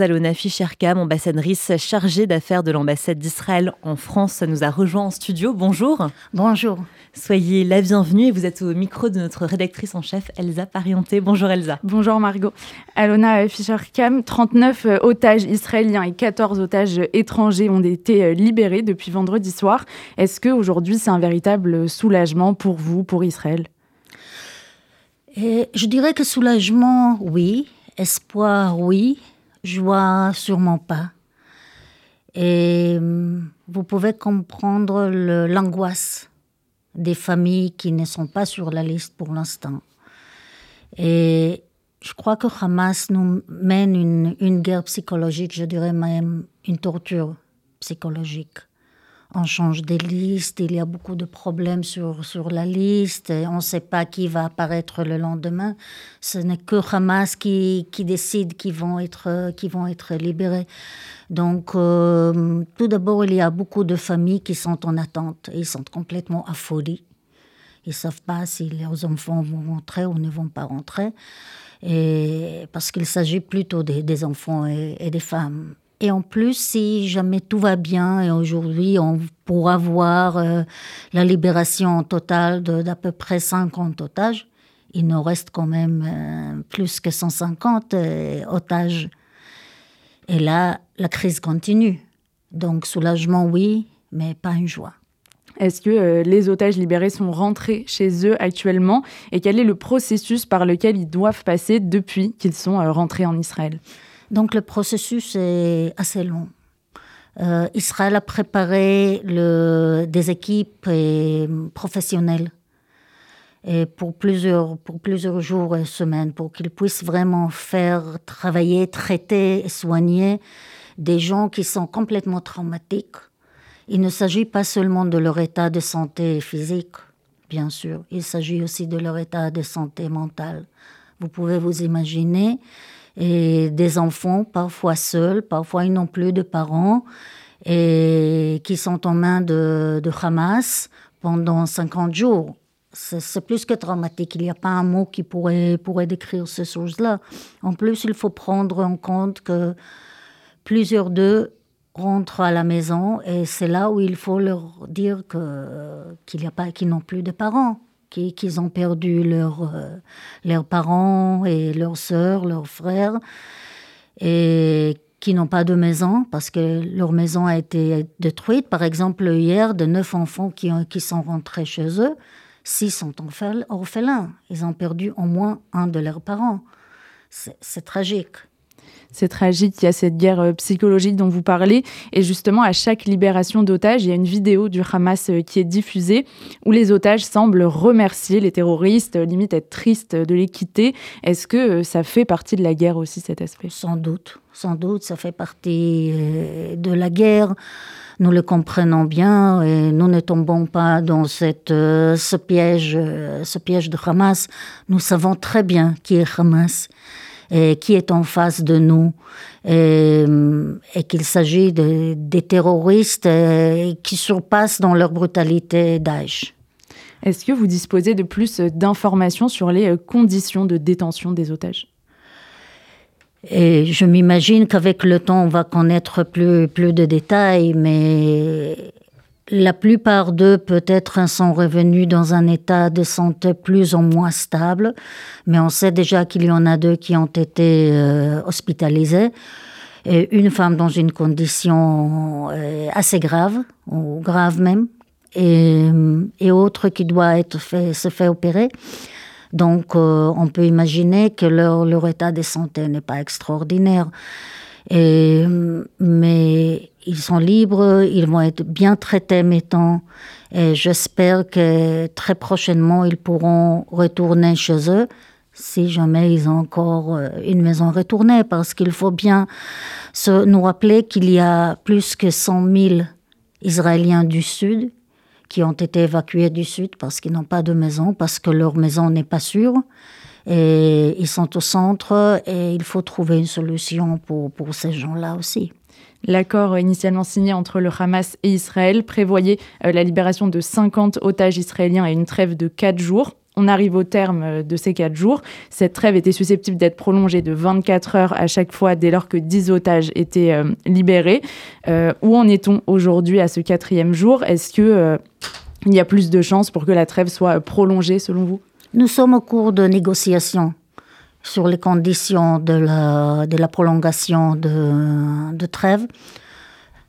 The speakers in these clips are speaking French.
Alona Fischerkam, ambassadrice chargée d'affaires de l'ambassade d'Israël en France, nous a rejoint en studio. Bonjour. Bonjour. Soyez la bienvenue et vous êtes au micro de notre rédactrice en chef, Elsa Parienté. Bonjour Elsa. Bonjour Margot. Alona Fischerkam, 39 otages israéliens et 14 otages étrangers ont été libérés depuis vendredi soir. Est-ce qu'aujourd'hui c'est un véritable soulagement pour vous, pour Israël? Et Je dirais que soulagement, oui. Espoir, oui joie sûrement pas. Et hum, vous pouvez comprendre l'angoisse des familles qui ne sont pas sur la liste pour l'instant. Et je crois que Hamas nous mène une, une guerre psychologique, je dirais même une torture psychologique on change des listes, il y a beaucoup de problèmes sur, sur la liste, on ne sait pas qui va apparaître le lendemain. Ce n'est que Hamas qui, qui décide qui vont être, qui vont être libérés. Donc, euh, tout d'abord, il y a beaucoup de familles qui sont en attente. Ils sont complètement affolés. Ils ne savent pas si leurs enfants vont rentrer ou ne vont pas rentrer. Et parce qu'il s'agit plutôt des, enfants et des femmes. Et en plus, si jamais tout va bien, et aujourd'hui on pourra voir euh, la libération totale d'à peu près 50 otages, il nous reste quand même euh, plus que 150 euh, otages. Et là, la crise continue. Donc soulagement, oui, mais pas une joie. Est-ce que les otages libérés sont rentrés chez eux actuellement? Et quel est le processus par lequel ils doivent passer depuis qu'ils sont rentrés en Israël? Donc le processus est assez long. Euh, Israël a préparé des équipes et, professionnelles pour, plusieurs, pour plusieurs jours et semaines pour qu'ils puissent vraiment faire travailler, traiter et soigner des gens qui sont complètement traumatiques. Il ne s'agit pas seulement de leur état de santé physique, bien sûr, il s'agit aussi de leur état de santé mentale. Vous pouvez vous imaginer et des enfants, parfois seuls, parfois ils n'ont plus de parents, et qui sont en main de, de Hamas pendant 50 jours. C'est plus que traumatique. Il n'y a pas un mot qui pourrait, pourrait décrire ces choses-là. En plus, il faut prendre en compte que plusieurs d'eux rentrent à la maison et c'est là où il faut leur dire qu'il n'y a pas, qu'ils n'ont plus de parents qu'ils ont perdu euh, leurs parents et leurs sœurs, leurs frères, et qui n'ont pas de maison parce que leur maison a été détruite. Par exemple, hier, de neuf enfants qui, qui sont rentrés chez eux, six sont orphelins. Ils ont perdu au moins un de leurs parents. C'est tragique c'est tragique, il y a cette guerre euh, psychologique dont vous parlez. Et justement, à chaque libération d'otages, il y a une vidéo du Hamas euh, qui est diffusée où les otages semblent remercier les terroristes, euh, limite être tristes de les quitter. Est-ce que ça fait partie de la guerre aussi, cet aspect? Sans doute, sans doute, ça fait partie de la guerre. Nous le comprenons bien et nous ne tombons pas dans cette, ce, piège, ce piège de Hamas. Nous savons très bien qui est Hamas et qui est en face de nous, et, qu'il s'agit de, des terroristes euh, qui surpassent dans leur brutalité Daesh. Est-ce que vous disposez de plus d'informations sur les euh, conditions de détention des otages? Et je m'imagine qu'avec le temps, on va connaître plus, plus de détails, mais la plupart d'eux, peut-être, sont revenus dans un état de santé plus ou moins stable, mais on sait déjà qu'il y en a deux qui ont été euh, hospitalisés. Et une femme dans une condition euh, assez grave, ou grave même, et, et autre qui doit être fait, se faire opérer. Donc, euh, on peut imaginer que leur, leur état de santé n'est pas extraordinaire. Et, mais ils sont libres, ils vont être bien traités maintenant. Et j'espère que très prochainement, ils pourront retourner chez eux si jamais ils ont encore euh, une maison à retourner, parce qu'il faut bien se, nous rappeler qu'il y a plus que 100 000 Israéliens du Sud qui ont été évacués du Sud parce qu'ils n'ont pas de maison, parce que leur maison n'est pas sûre. Et ils sont au centre et il faut trouver une solution pour, pour ces gens-là aussi. L'accord initialement signé entre le Hamas et Israël prévoyait euh, la libération de 50 otages israéliens et une trêve de 4 jours. on arrive au terme de ces quatre jours. Cette trêve était susceptible d'être prolongée de 24 heures à chaque fois dès lors que 10 otages étaient libérés. où en est-on aujourd'hui à ce quatrième jour? Est-ce que il y a plus de chances pour que la trêve soit prolongée selon vous? Nous sommes au cours de négociations sur les conditions de la, prolongation de, de trêve.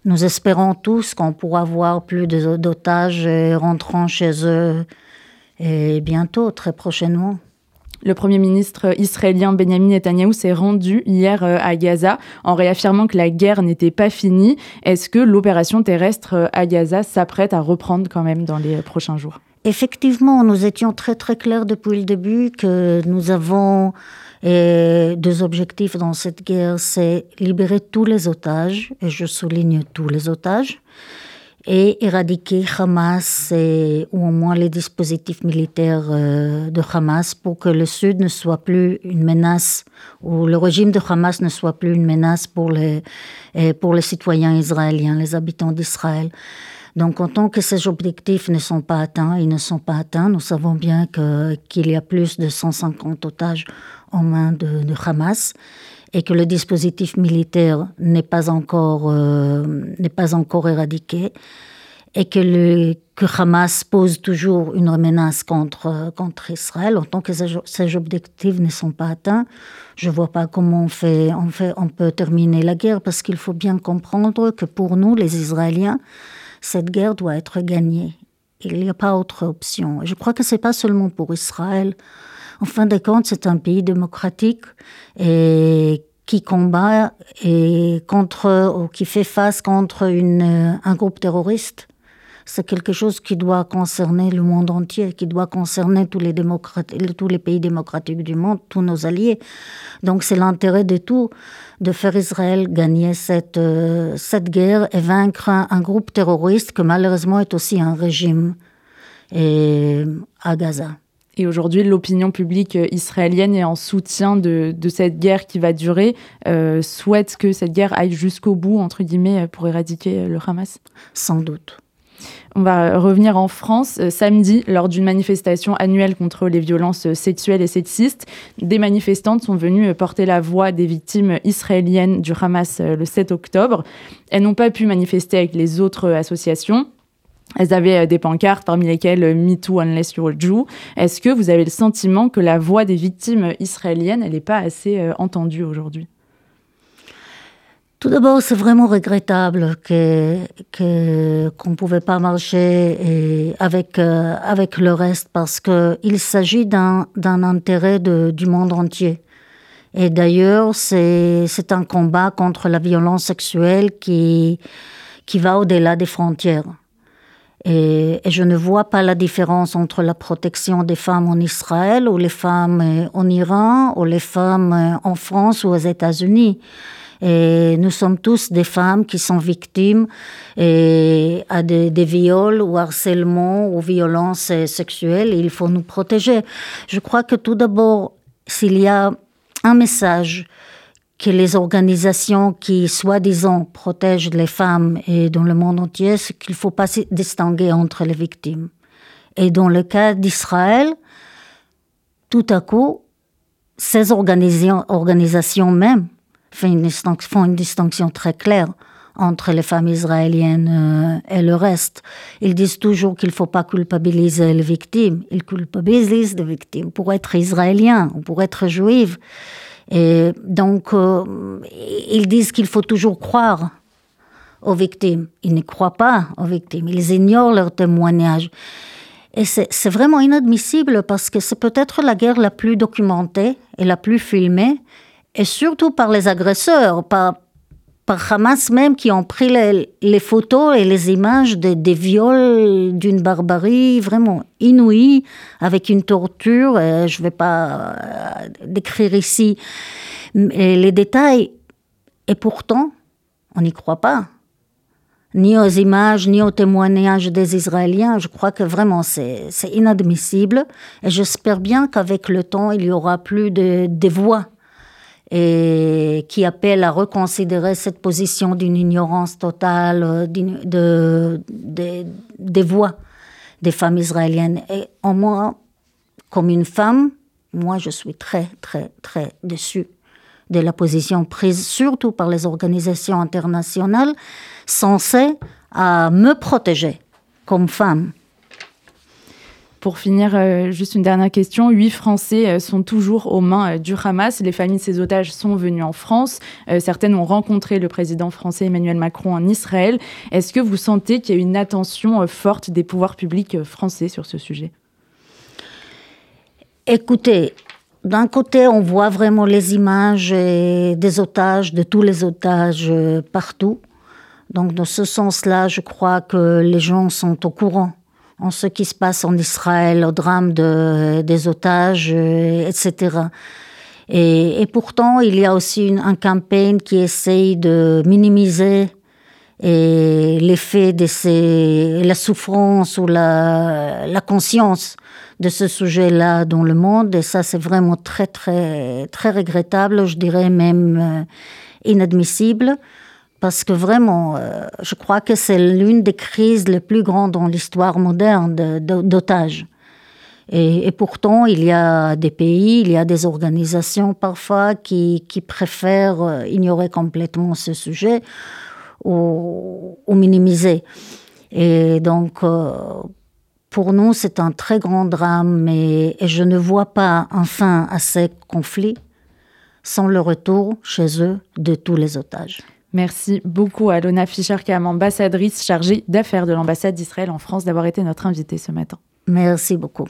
Nous espérons tous qu'on pourra voir plus d'otages rentrant chez eux et bientôt, très prochainement. Le Premier ministre israélien Benjamin Netanyahu s'est rendu hier euh, à Gaza en réaffirmant que la guerre n'était pas finie. Est-ce que l'opération terrestre euh, à Gaza s'apprête à reprendre quand même dans les prochains jours? Effectivement, nous étions très très clairs depuis le début que nous avons et deux objectifs dans cette guerre, c'est libérer tous les otages, et je souligne tous les otages, et éradiquer Hamas et, ou au moins les dispositifs militaires euh, de Hamas pour que le Sud ne soit plus une menace, ou le régime de Hamas ne soit plus une menace pour les, pour les citoyens israéliens, les habitants d'Israël. Donc, en tant que ces objectifs ne sont pas atteints, ils ne sont pas atteints, nous savons bien qu'il y a plus de 150 otages en main de, Hamas et que le dispositif militaire n'est pas encore euh, n'est pas encore éradiqué et que que Hamas pose toujours une menace contre contre Israël. En tant que ces, objectifs ne sont pas atteints je vois pas comment on fait on fait on peut terminer la guerre parce qu'il faut bien comprendre que pour nous les Israéliens cette guerre doit être gagnée. Il n'y a pas autre option. Je crois que c'est pas seulement pour Israël. En fin de compte, c'est un pays démocratique et qui combat et contre ou qui fait face contre une, un groupe terroriste. C'est quelque chose qui doit concerner le monde entier, qui doit concerner tous les, démocrates, tous les pays démocratiques du monde, tous nos alliés. Donc c'est l'intérêt de tout de faire Israël gagner cette, cette guerre et vaincre un, un groupe terroriste que malheureusement est aussi un régime et, à Gaza. Et aujourd'hui, l'opinion publique euh, israélienne est en soutien de, cette guerre qui va durer, euh, souhaite que cette guerre aille jusqu'au bout, entre guillemets, pour éradiquer le Hamas? Sans doute. On va revenir en France. Euh, samedi, lors d'une manifestation annuelle contre les violences sexuelles et sexistes, des manifestantes sont venues porter la voix des victimes israéliennes du Hamas le 7 octobre. Elles n'ont pas pu manifester avec les autres associations. Elles avaient euh, des pancartes parmi lesquelles euh, Me Too Unless You're a Jew. Est-ce que vous avez le sentiment que la voix des victimes israéliennes, n'est pas assez euh, entendue aujourd'hui? Tout d'abord, c'est vraiment regrettable que qu'on ne pouvait pas marcher et avec avec le reste parce que il s'agit d'un intérêt de, du monde entier. Et d'ailleurs, c'est c'est un combat contre la violence sexuelle qui qui va au-delà des frontières. Et, et, je ne vois pas la différence entre la protection des femmes en Israël ou les femmes euh, en Iran ou les femmes euh, en France ou aux États-Unis. Et nous sommes tous des femmes qui sont victimes et à des, viols ou harcèlements ou violences sexuelles. Et il faut nous protéger. Je crois que tout d'abord, s'il y a un message que les organisations qui, soi-disant, protègent les femmes et dans le monde entier, c'est qu'il ne faut pas distinguer entre les victimes. Et dans le cas d'Israël, tout à coup, ces organisations même font une, distinction très claire entre les femmes israéliennes euh, et le reste. Ils disent toujours qu'il ne faut pas culpabiliser les victimes. Ils culpabilisent les victimes pour être israéliens ou pour être juives. Et donc, euh, ils disent qu'il faut toujours croire aux victimes. Ils ne croient pas aux victimes. Ils ignorent leurs témoignages. Et c'est vraiment inadmissible parce que c'est peut-être la guerre la plus documentée et la plus filmée, et surtout par les agresseurs, par, Hamas même qui ont pris les, photos et les images des, viols d'une barbarie vraiment inouïe, avec une torture. Euh, je ne vais pas euh, décrire ici les détails. Et pourtant, on n'y croit pas. Ni aux images, ni aux témoignages des Israéliens. Je crois que vraiment c'est inadmissible. Et j'espère bien qu'avec le temps, il y aura plus de voix et qui appelle à reconsidérer cette position d'une ignorance totale euh, de, de, des voix des femmes israéliennes. Et en moi, comme une femme, moi, je suis très, très, très déçue de la position prise, surtout par les organisations internationales censées à me protéger comme femme. Pour finir, euh, juste une dernière question. Huit Français euh, sont toujours aux mains euh, du Hamas. Les familles de ces otages sont venues en France. certaines ont rencontré le président français Emmanuel Macron en Israël. Est-ce que vous sentez qu'il y a une attention forte des pouvoirs publics français sur ce sujet? Écoutez, d'un côté, on voit vraiment les images des otages, de tous les otages partout. Donc, dans ce sens-là, je crois que les gens sont au courant en ce qui se passe en Israël, au drame de, des otages, euh, etc. Et, pourtant, il y a aussi une, un campagne qui essaye de minimiser l'effet de la souffrance ou la, la conscience de ce sujet-là dans le monde. Et ça, c'est vraiment très, très, très regrettable, je dirais même euh, inadmissible parce que vraiment, euh, je crois que c'est l'une des crises les plus grandes dans l'histoire moderne d'otages. Et, pourtant, il y a des pays, il y a des organisations parfois qui, préfèrent euh, ignorer complètement ce sujet ou, minimiser. Et donc, euh, pour nous, c'est un très grand drame et, et je ne vois pas enfin à ces conflits sans le retour chez eux de tous les otages. Merci beaucoup à Lona Fischer-Kam, ambassadrice chargée d'affaires de l'ambassade d'Israël en France, d'avoir été notre invitée ce matin. Merci beaucoup.